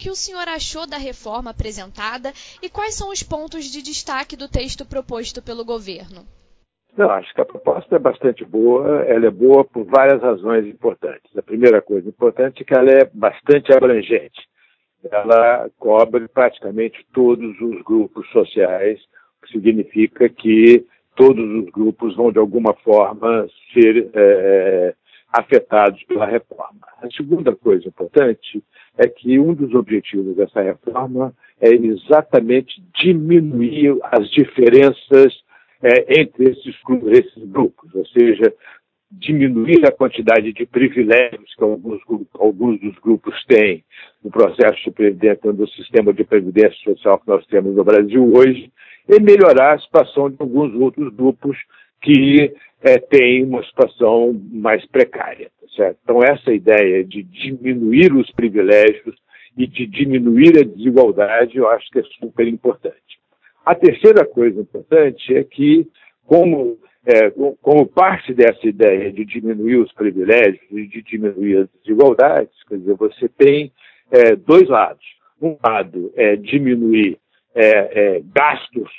que o senhor achou da reforma apresentada e quais são os pontos de destaque do texto proposto pelo governo. Não, acho que a proposta é bastante boa. Ela é boa por várias razões importantes. A primeira coisa importante é que ela é bastante abrangente. Ela cobre praticamente todos os grupos sociais, o que significa que todos os grupos vão, de alguma forma, ser é, afetados pela reforma. A segunda coisa importante é que um dos objetivos dessa reforma é exatamente diminuir as diferenças é, entre esses, esses, grupos, ou seja, diminuir a quantidade de privilégios que alguns, alguns dos grupos têm no processo de previdência, do sistema de previdência social que nós temos no Brasil hoje, e melhorar a situação de alguns outros grupos que é, têm uma situação mais precária. Tá certo? Então, essa ideia de diminuir os privilégios e de diminuir a desigualdade, eu acho que é super importante. A terceira coisa importante é que, como, é, como parte dessa ideia de diminuir os privilégios e de diminuir as desigualdades, quer dizer, você tem é, dois lados. Um lado é diminuir é, é gastos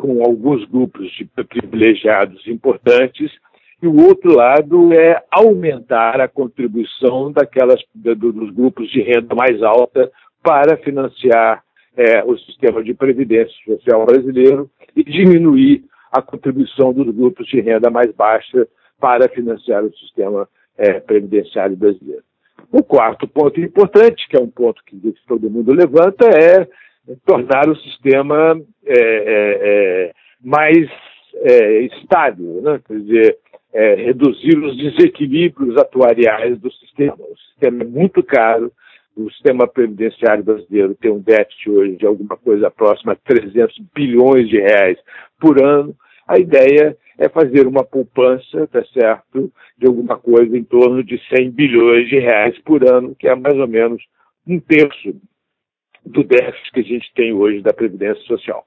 com alguns grupos de privilegiados importantes, e o outro lado é aumentar a contribuição daquelas dos grupos de renda mais alta para financiar é, o sistema de previdência social brasileiro e diminuir a contribuição dos grupos de renda mais baixa para financiar o sistema é, previdenciário brasileiro. O quarto ponto importante, que é um ponto que todo mundo levanta, é tornar o sistema é, é, é mais é, estável, né? quer dizer, é, reduzir os desequilíbrios atuariais do sistema. O sistema é muito caro, o sistema previdenciário brasileiro tem um déficit hoje de alguma coisa próxima a 300 bilhões de reais por ano. A ideia é fazer uma poupança, tá certo, de alguma coisa em torno de 100 bilhões de reais por ano, que é mais ou menos um terço do déficit que a gente tem hoje da Previdência Social.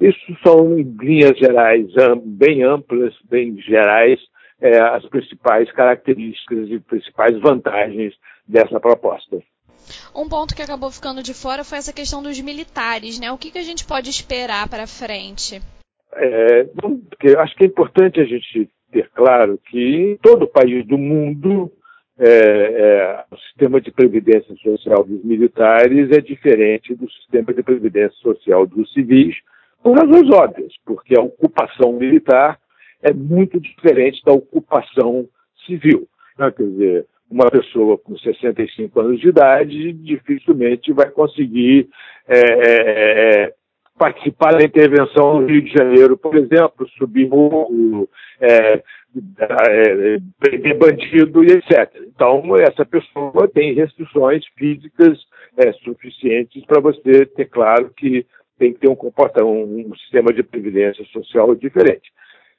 Isso são, em linhas gerais, bem amplas, bem gerais, é, as principais características e principais vantagens dessa proposta. Um ponto que acabou ficando de fora foi essa questão dos militares, né? O que, que a gente pode esperar para frente? É, acho que é importante a gente ter claro que em todo país do mundo é, é, o sistema de previdência social dos militares é diferente do sistema de previdência social dos civis, por razões óbvias, porque a ocupação militar é muito diferente da ocupação civil. Né? Quer dizer, uma pessoa com 65 anos de idade dificilmente vai conseguir é, é, é, participar da intervenção no Rio de Janeiro, por exemplo, subir morro, é, é, prender bandido e etc. Então, essa pessoa tem restrições físicas é, suficientes para você ter claro que tem que ter um comportamento, um, sistema de previdência social diferente.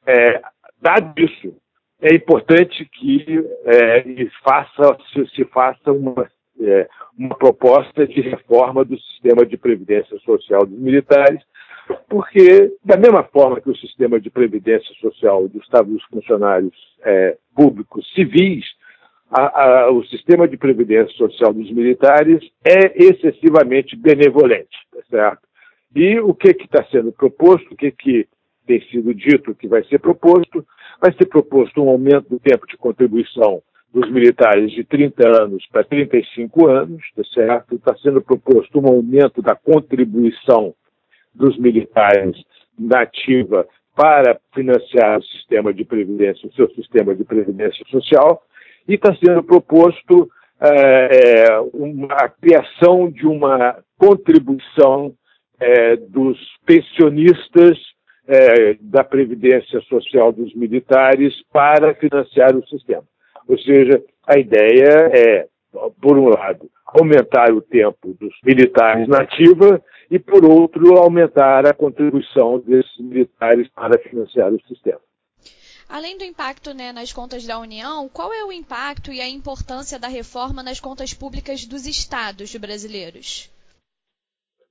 É, dado isso, é importante que é, faça, se, se, faça uma, é, uma proposta de reforma do sistema de previdência social dos militares, porque, da mesma forma que o sistema de previdência social dos, dos funcionários é, públicos civis, a, a, o sistema de previdência social dos militares é excessivamente benevolente, tá certo? E o que está sendo proposto, o que, que tem sido dito que vai ser proposto, vai ser proposto um aumento do tempo de contribuição dos militares de 30 anos para 35 anos, tá certo? Está sendo proposto um aumento da contribuição dos militares na ativa para financiar o sistema de previdência, o seu sistema de previdência social, e está sendo proposto é, uma, a criação de uma contribuição é, dos pensionistas é, da Previdência Social dos militares para financiar o sistema. Ou seja, a ideia é, por um lado, aumentar o tempo dos militares na ativa e, por outro, aumentar a contribuição desses militares para financiar o sistema. Além do impacto né, nas contas da União, qual é o impacto e a importância da reforma nas contas públicas dos estados brasileiros?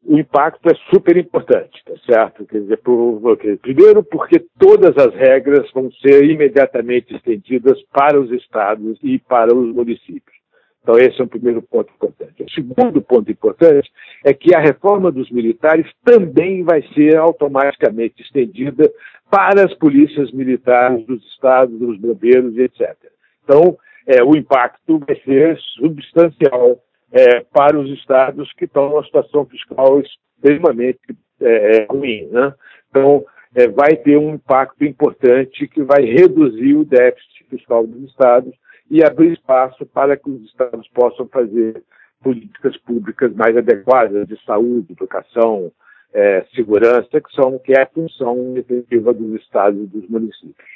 O impacto é super importante, tá certo? Quer dizer, por, primeiro porque todas as regras vão ser imediatamente estendidas para os estados e para os municípios. Então, esse é um primeiro ponto importante. O segundo ponto importante é que a reforma dos militares também vai ser automaticamente estendida para as polícias militares dos estados, dos bombeiros, etc. Então, é, o impacto vai ser substancial é, para os estados que estão numa situação fiscal extremamente é, é ruim. Né? Então, é, vai ter um impacto importante que vai reduzir o déficit fiscal dos estados e abrir espaço para que os estados possam fazer políticas públicas mais adequadas de saúde, educação, é, segurança, que são que é a função efetiva dos estados e dos municípios.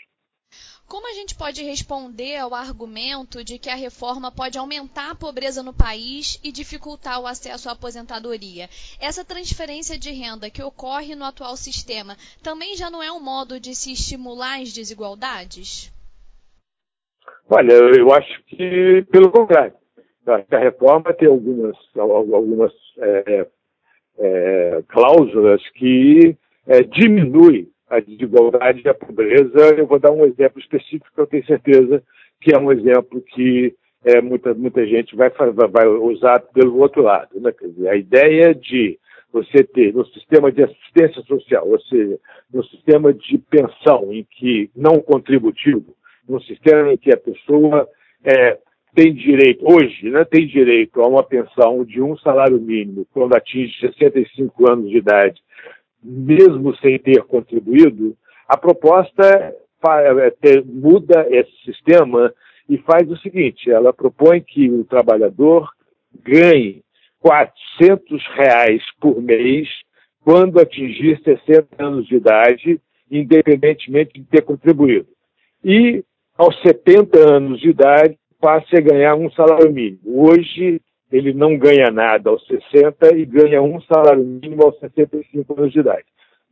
Como a gente pode responder ao argumento de que a reforma pode aumentar a pobreza no país e dificultar o acesso à aposentadoria? Essa transferência de renda que ocorre no atual sistema também já não é um modo de se estimular as desigualdades? Olha, eu acho que pelo contrário. a reforma tem algumas, algumas é, é, cláusulas que é, diminuem a desigualdade e a pobreza. Eu vou dar um exemplo específico que eu tenho certeza que é um exemplo que é, muita, muita gente vai, vai usar pelo outro lado. Né? Dizer, a ideia de você ter no sistema de assistência social, ou seja, no sistema de pensão em que não contributivo, no sistema em que a pessoa é, tem direito, hoje, né, tem direito a uma pensão de um salário mínimo quando atinge 65 anos de idade mesmo sem ter contribuído, a proposta é, muda esse sistema e faz o seguinte: ela propõe que o trabalhador ganhe 400 reais por mês quando atingir 60 anos de idade, independentemente de ter contribuído. E aos 70 anos de idade passe a ganhar um salário mínimo. Hoje, ele não ganha nada aos 60 e ganha um salário mínimo aos 65 anos de idade.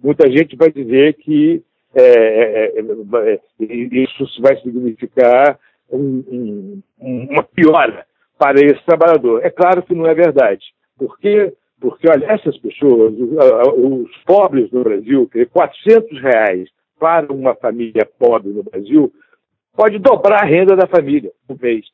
Muita gente vai dizer que é, é, é, é isso vai significar um, um, uma piora para esse trabalhador. É claro que não é verdade. Por quê? Porque, olha, essas pessoas, os pobres no Brasil, 400 reais para uma família pobre no Brasil, pode dobrar a renda da família por mês.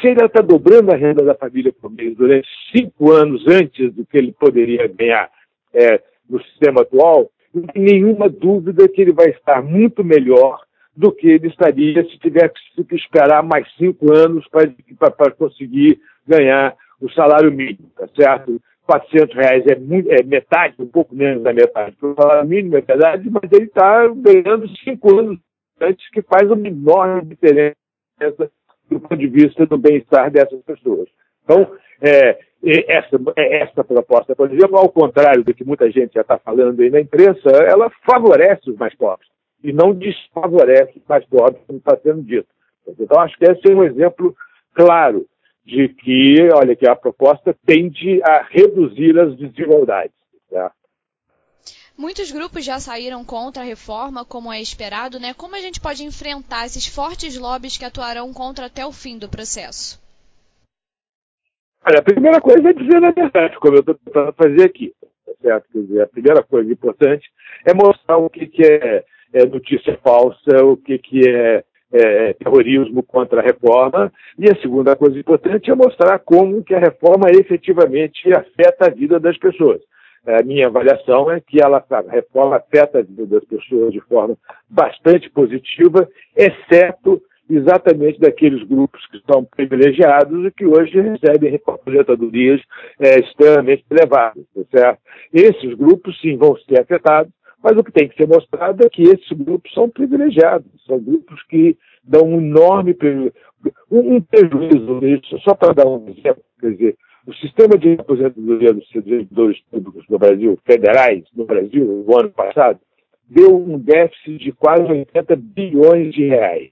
Se ele está dobrando a renda da família por mês durante cinco anos antes do que ele poderia ganhar é, no sistema atual, não tem nenhuma dúvida que ele vai estar muito melhor do que ele estaria se tivesse que esperar mais cinco anos para conseguir ganhar o salário mínimo, tá certo? 400 reais é, muito, é metade, um pouco menos da metade do salário mínimo, é verdade, mas ele está ganhando cinco anos antes, que faz uma enorme diferença do ponto de vista do bem-estar dessas pessoas. Então, é, essa, essa proposta, por exemplo, ao contrário do que muita gente já está falando aí na imprensa, ela favorece os mais pobres e não desfavorece os mais pobres, como está sendo dito. Então, acho que esse é um exemplo claro de que, olha, que a proposta tende a reduzir as desigualdades. Tá? Muitos grupos já saíram contra a reforma, como é esperado, né? Como a gente pode enfrentar esses fortes lobbies que atuarão contra até o fim do processo? Olha, a primeira coisa é dizer a verdade, como eu estou tentando fazer aqui. Tá certo? Quer dizer, a primeira coisa importante é mostrar o que, que é, é, notícia falsa, o que, que é, é, terrorismo contra a reforma, e a segunda coisa importante é mostrar como que a reforma efetivamente afeta a vida das pessoas a minha avaliação é que ela, a reforma afeta a vida das pessoas de forma bastante positiva, exceto exatamente daqueles grupos que estão privilegiados e que hoje recebem aposentadorias é, extremamente elevadas, tá certo? Esses grupos, sim, vão ser afetados, mas o que tem que ser mostrado é que esses grupos são privilegiados, são grupos que dão um enorme um, um prejuízo, só para dar um exemplo, quer dizer, o sistema de aposentadoria dos servidores públicos no Brasil, federais no Brasil, no ano passado, deu um déficit de quase 80 bilhões de reais.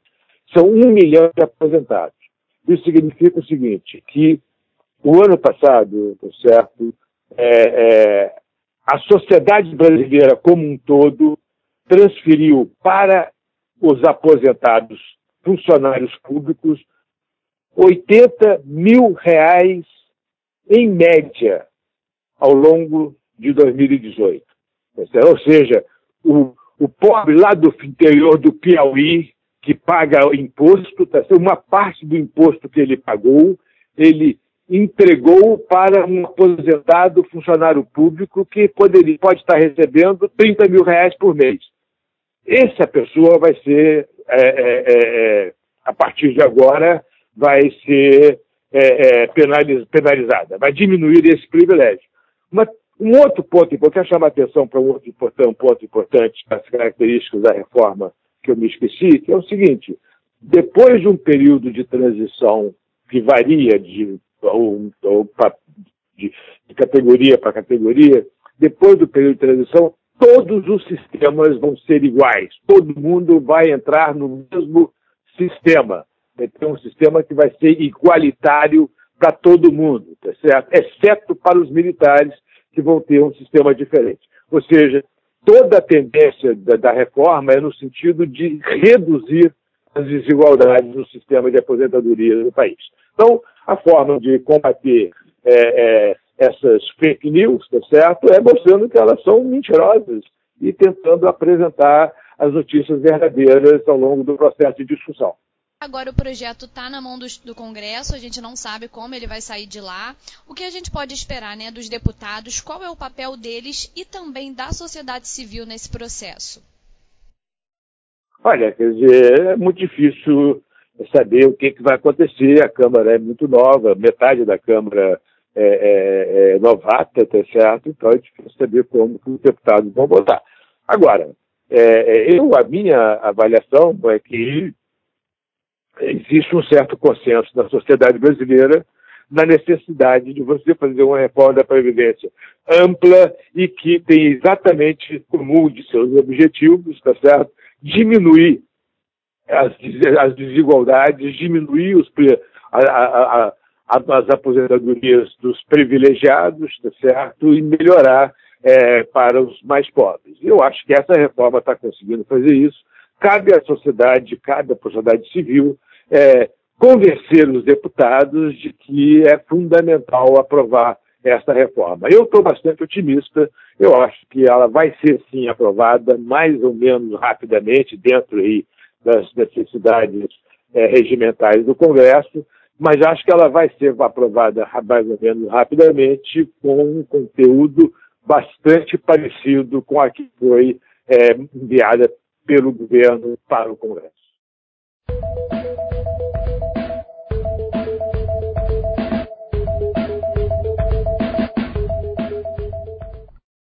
São um milhão de aposentados. Isso significa o seguinte, que o ano passado, tá certo, é, é, a sociedade brasileira como um todo transferiu para os aposentados funcionários públicos 80 mil reais em média, ao longo de 2018. Ou seja, o, o pobre lá do interior do Piauí, que paga imposto, tá uma parte do imposto que ele pagou ele entregou para um aposentado funcionário público que poderia, pode estar recebendo 30 mil reais por mês. Essa pessoa vai ser, é, é, é, é a partir de agora, vai ser é, é, penalizada, vai diminuir esse privilégio. Uma, um outro ponto, eu quero chamar a atenção para um outro importante, um ponto importante das características da reforma que eu me esqueci, que é o seguinte: depois de um período de transição que varia de, ou, ou de, de categoria para categoria, depois do período de transição, todos os sistemas vão ser iguais. Todo mundo vai entrar no mesmo sistema. Vai ter um sistema que vai ser igualitário para todo mundo, tá certo? Exceto para os militares, que vão ter um sistema diferente. Ou seja, toda a tendência da, da reforma é no sentido de reduzir as desigualdades no sistema de aposentadoria do país. Então, a forma de combater é, é, essas fake news, tá certo, é mostrando que elas são mentirosas e tentando apresentar as notícias verdadeiras ao longo do processo de discussão. Agora o projeto está na mão do, do, Congresso, a gente não sabe como ele vai sair de lá. O que a gente pode esperar né, dos deputados? Qual é o papel deles e também da sociedade civil nesse processo? Olha, quer dizer, é muito difícil saber o que, que vai acontecer. A Câmara é muito nova, metade da Câmara é, é, é novata, tá certo? Então é difícil saber como os deputados vão votar. Agora, é, é, eu, a minha avaliação é que existe um certo consenso na sociedade brasileira na necessidade de você fazer uma reforma da Previdência ampla e que tem exatamente como um de seus objetivos, está certo? Diminuir as, as desigualdades, diminuir os, a, a, a, as aposentadorias dos privilegiados, tá certo? E melhorar é, para os mais pobres. Eu acho que essa reforma está conseguindo fazer isso. Cabe à sociedade, cabe à sociedade civil é, convencer os deputados de que é fundamental aprovar essa reforma. Eu estou bastante otimista, eu acho que ela vai ser sim aprovada mais ou menos rapidamente, dentro aí das necessidades é, regimentais do Congresso, mas acho que ela vai ser aprovada mais ou menos rapidamente com um conteúdo bastante parecido com a que foi é, enviada pelo governo para o Congresso.